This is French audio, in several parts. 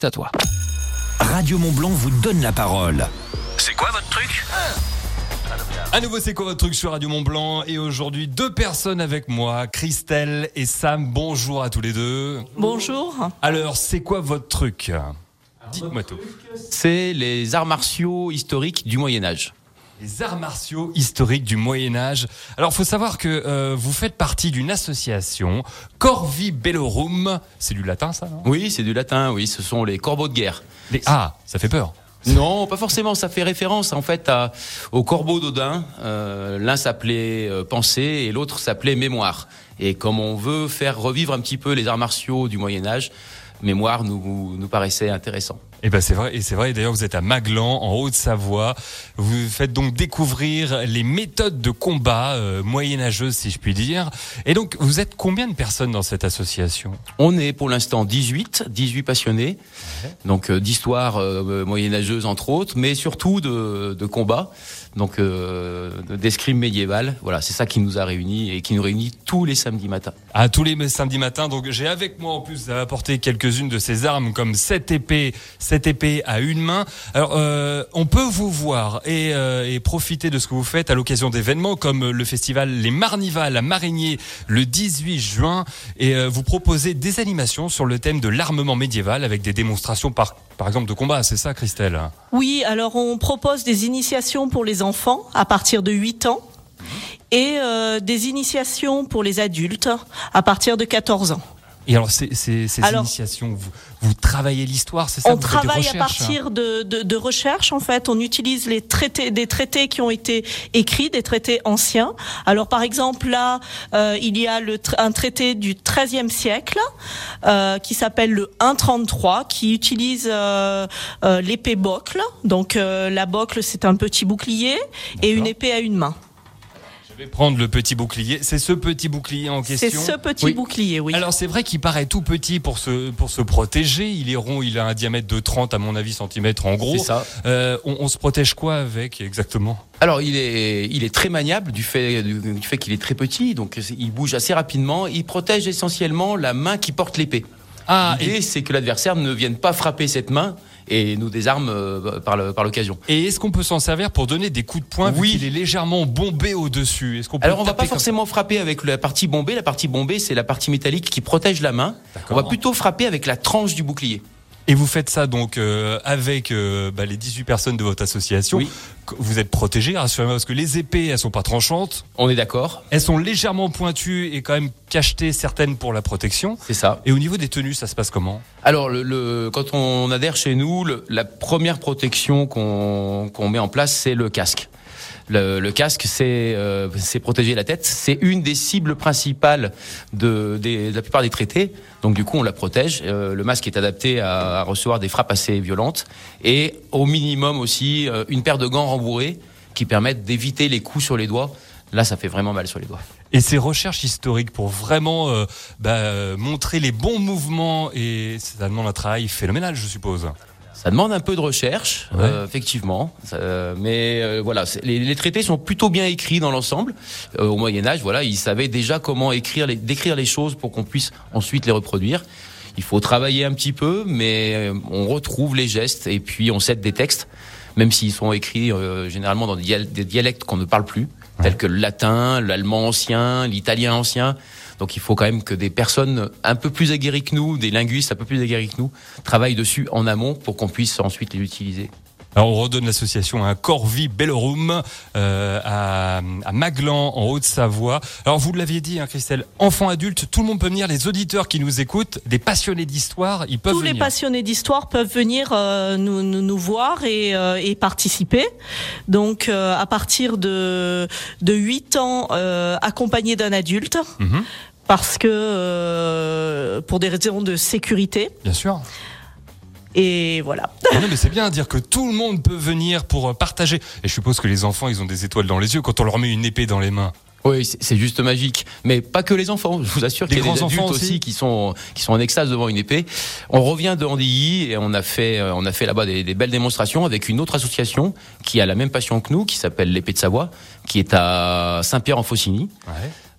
C'est à toi. Radio Mont Blanc vous donne la parole. C'est quoi votre truc? À nouveau, c'est quoi votre truc sur Radio Mont Blanc? Et aujourd'hui, deux personnes avec moi, Christelle et Sam. Bonjour à tous les deux. Bonjour. Alors, c'est quoi votre truc? Dites-moi tout. C'est les arts martiaux historiques du Moyen Âge. Les arts martiaux historiques du Moyen Âge. Alors, faut savoir que euh, vous faites partie d'une association, Corvi Bellorum. C'est du latin, ça non? Oui, c'est du latin, oui, ce sont les corbeaux de guerre. Les- Ah, ça fait peur. Non, pas forcément, ça fait référence en fait à, aux corbeaux d'Odin. Euh, L'un s'appelait euh, Pensée et l'autre s'appelait Mémoire. Et comme on veut faire revivre un petit peu les arts martiaux du Moyen Âge, Mémoire nous, nous paraissait intéressant. Et ben c'est vrai, et c'est vrai. D'ailleurs, vous êtes à Maglan, en Haute-Savoie. Vous faites donc découvrir les méthodes de combat euh, moyenâgeuses, si je puis dire. Et donc, vous êtes combien de personnes dans cette association? On est pour l'instant 18, 18 passionnés, donc euh, d'histoire euh, moyenâgeuse entre autres, mais surtout de, de combat, donc euh, d'escrime médiévale. Voilà, c'est ça qui nous a réunis et qui nous réunit tous les samedis matins. À tous les samedis matins. Donc, j'ai avec moi en plus apporté quelques-unes de ces armes, comme cette épée, cette épée à une main. Alors, euh, on peut vous voir et, euh, et profiter de ce que vous faites à l'occasion d'événements comme le festival Les Marnivals à Marigné le 18 juin. Et euh, vous proposez des animations sur le thème de l'armement médiéval avec des démonstrations par, par exemple de combat. C'est ça, Christelle? Oui, alors on propose des initiations pour les enfants à partir de 8 ans et des initiations pour les adultes à partir de 14 ans. Et alors, ces, ces, ces Alors- initiations, vous, vous travaillez l'histoire, c'est ça On vous travaille à partir de, de, de recherches en fait. On utilise les traités, des traités qui ont été écrits, des traités anciens. Alors par exemple là, euh, il y a le, un traité du XIIIe siècle euh, qui s'appelle le 133, qui utilise euh, l'épée bocle. Donc la bocle c'est un petit bouclier et une épée à une main. Je vais prendre le petit bouclier. C'est ce petit bouclier en C'est question ce petit Oui. bouclier, oui. Alors c'est vrai qu'il paraît tout petit pour se pour se protéger. Il est rond, il a un diamètre de 30 à mon avis centimètres en gros. C'est ça. Euh, on, on se protège quoi avec exactement? Alors il est, il est très maniable du fait, du, du fait qu'il est très petit, donc il bouge assez rapidement. Il protège essentiellement la main qui porte l'épée. Ah L'idée, c'est que l'adversaire ne vienne pas frapper cette main et nous désarme euh, par l'occasion. et, est-ce qu'on peut s'en servir pour donner des coups de poing Oui. vu qu'il est légèrement bombé au dessus Est-ce qu'on peut Alors on va pas forcément frapper avec la partie bombée. La partie bombée, c'est la partie métallique qui protège la main. On va plutôt frapper avec la tranche du bouclier. Et vous faites ça donc euh, avec euh, bah, les 18 personnes de votre association. Oui. Vous êtes protégés, rassurez-moi, parce que les épées, elles sont pas tranchantes. On est d'accord Elles sont légèrement pointues et quand même cachetées certaines pour la protection. C'est ça. Et au niveau des tenues, ça se passe comment? Alors, le, le- quand on adhère chez nous, le- la première protection qu'on qu'on met en place, c'est le casque. Le, casque, c'est euh, c'est protéger la tête. C'est une des cibles principales de, la plupart des traités. Donc, du coup, on la protège. Euh, le masque est adapté à, recevoir des frappes assez violentes. Et au minimum aussi, euh, une paire de gants rembourrés qui permettent d'éviter les coups sur les doigts. Là, ça fait vraiment mal sur les doigts. Et ces recherches historiques pour vraiment bah, montrer les bons mouvements et ça demande un travail phénoménal, je suppose. Ça demande un peu de recherche, Ouais. euh, effectivement. Euh, mais euh, voilà, les, les traités sont plutôt bien écrits dans l'ensemble. Euh, au Moyen Âge, voilà, ils savaient déjà comment écrire, les, décrire les choses pour qu'on puisse ensuite les reproduire. Il faut travailler un petit peu, mais euh, on retrouve les gestes et puis on cède des textes, même s'ils sont écrits euh, généralement dans des dialectes qu'on ne parle plus, tels que le latin, l'allemand ancien, l'italien ancien. Donc il faut quand même que des personnes un peu plus aguerries que nous, des linguistes un peu plus aguerris que nous, travaillent dessus en amont pour qu'on puisse ensuite les utiliser. Alors on redonne l'association à Corvi Bellorum euh, à, à Maglan en Haute-Savoie. Alors vous l'aviez dit, hein, Christelle, enfants, adultes, tout le monde peut venir. Les auditeurs qui nous écoutent, des passionnés d'histoire, ils peuvent Tous les venir. passionnés d'histoire peuvent venir euh, nous, nous, nous voir et, euh, et participer. Donc euh, à partir de, de 8 ans, euh, accompagnés d'un adulte, Mhm, parce que euh, pour des raisons de sécurité. bien sûr. Et voilà. Ah non, mais c'est bien de dire que tout le monde peut venir pour euh, partager. Et je suppose que les enfants, ils ont des étoiles dans les yeux quand on leur met une épée dans les mains. Oui, c'est juste magique. Mais pas que les enfants. Je vous assure Les qu'il y a des grands adultes enfants aussi, aussi qui sont qui sont en extase devant une épée. On revient de Andilly et on a fait euh, on a fait là-bas des, des belles démonstrations avec une autre association qui a la même passion que nous, qui s'appelle l'épée de Savoie, qui est à Saint-Pierre-en-Faucigny.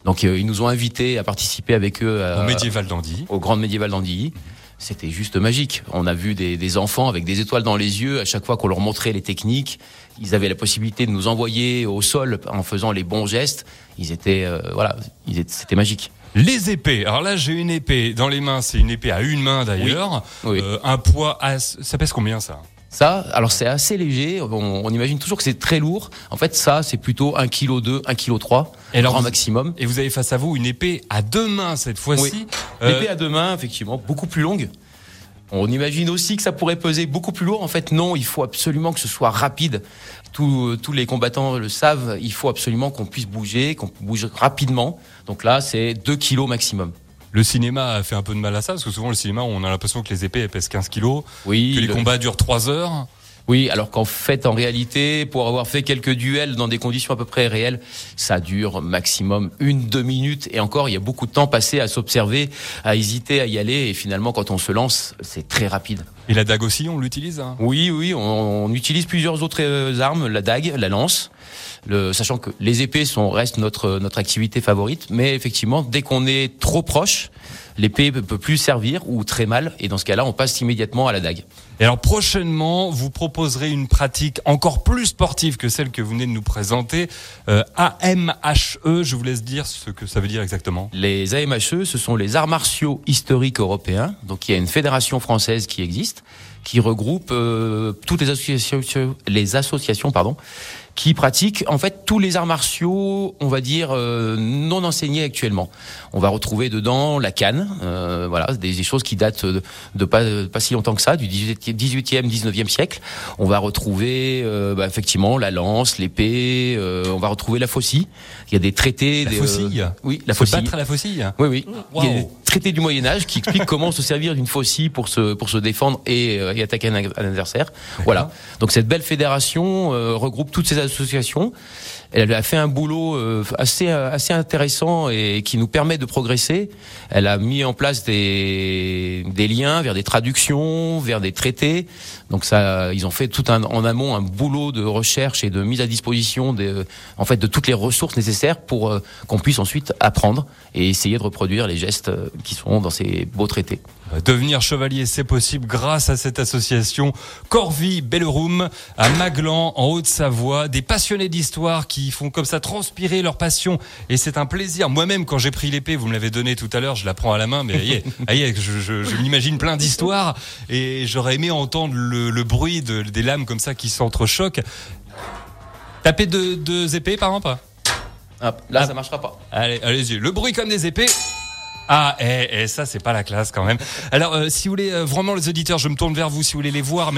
Donc euh, ils nous ont invités à participer avec eux à- Au médiéval d'Andy. au Grand Médiéval d'Andilly. c'était juste magique. On a vu des, des, enfants avec des étoiles dans les yeux à chaque fois qu'on leur montrait les techniques. Ils avaient la possibilité de nous envoyer au sol en faisant les bons gestes. Ils étaient, euh, voilà, c'était magique. Les épées. Alors là, j'ai une épée dans les mains. C'est une épée à une main d'ailleurs. Oui. Euh, un poids. À... Ça pèse combien ça? Ça, alors c'est assez léger. On, on, imagine toujours que c'est très lourd. En fait, ça, c'est plutôt 1 kg 2, 1 kg 3, et grand maximum. Et vous avez face à vous une épée à deux mains cette fois-ci. Oui. Euh... L'épée à deux mains, effectivement, beaucoup plus longue. On imagine aussi que ça pourrait peser beaucoup plus lourd. En fait, non, il faut absolument que ce soit rapide. Tous, tous les combattants le savent, il faut absolument qu'on puisse bouger, qu'on bouge rapidement. Donc là, c'est 2 kilos maximum. Le cinéma a fait un peu de mal à ça, parce que souvent le cinéma, on a l'impression que les épées elles pèsent 15 kilos, oui, que les le... combats durent 3 heures. Oui, alors qu'en fait, en réalité, pour avoir fait quelques duels dans des conditions à peu près réelles, ça dure maximum une, deux minutes. Et encore, il y a beaucoup de temps passé à s'observer, à hésiter, à y aller. Et finalement, quand on se lance, c'est très rapide. Et la dague aussi, on l'utilise hein? Oui, oui, on, on, utilise plusieurs autres euh, armes, la dague, la lance. Le, sachant que les épées sont restent notre notre activité favorite, mais effectivement, dès qu'on est trop proche, l'épée peut plus servir ou très mal, et dans ce cas-là, on passe immédiatement à la dague. Et alors prochainement, vous proposerez une pratique encore plus sportive que celle que vous venez de nous présenter, euh, AMHE. Je vous laisse dire ce que ça veut dire exactement. Les AMHE, ce sont les arts martiaux historiques européens. Donc il y a une fédération française qui existe, qui regroupe euh, toutes les associations, les associations, pardon, qui pratiquent en fait tous les arts martiaux, on va dire euh, non enseignés actuellement. On va retrouver dedans la canne, euh, voilà, des, des, choses qui datent de, de pas, de pas si longtemps que ça, du 18e, 18e 19e siècle. On va retrouver euh, bah, effectivement la lance, l'épée. euh, on va retrouver la faucille. Il y a des traités. La des, faucille. oui, la faucille. battre à la faucille. Oui, oui. Wow. Traités du Moyen Âge qui expliquent comment se servir d'une faucille pour se pour se défendre et, euh, et attaquer un, un adversaire. Voilà. Donc cette belle fédération euh, regroupe toutes ces associations. Elle a fait un boulot euh, assez assez intéressant et qui nous permet de progresser. Elle a mis en place des des liens vers des traductions, vers des traités. Donc ça, ils ont fait tout un en amont un boulot de recherche et de mise à disposition des en fait de toutes les ressources nécessaires pour euh, qu'on puisse ensuite apprendre et essayer de reproduire les gestes euh, qui sont dans ces beaux traités. Devenir chevalier, c'est possible grâce à cette association Corvie Belleroum à Maglan, en Haute-Savoie. Des passionnés d'histoire qui font comme ça transpirer leur passion. Et c'est un plaisir. Moi-même, quand j'ai pris l'épée, vous me l'avez donnée tout à l'heure, je la prends à la main, mais aïe, aïe, je, je, je m'imagine plein d'histoires. Et j'aurais aimé entendre le, le bruit de, des lames comme ça qui s'entrechoquent. Taper deux, deux épées, par exemple Hop, là, ah. ça marchera pas. Allez, allez-y. Le bruit comme des épées. Ah, et, et ça, c'est pas la classe quand même. Alors, euh, si vous voulez, euh, vraiment les auditeurs, je me tourne vers vous si vous voulez les voir.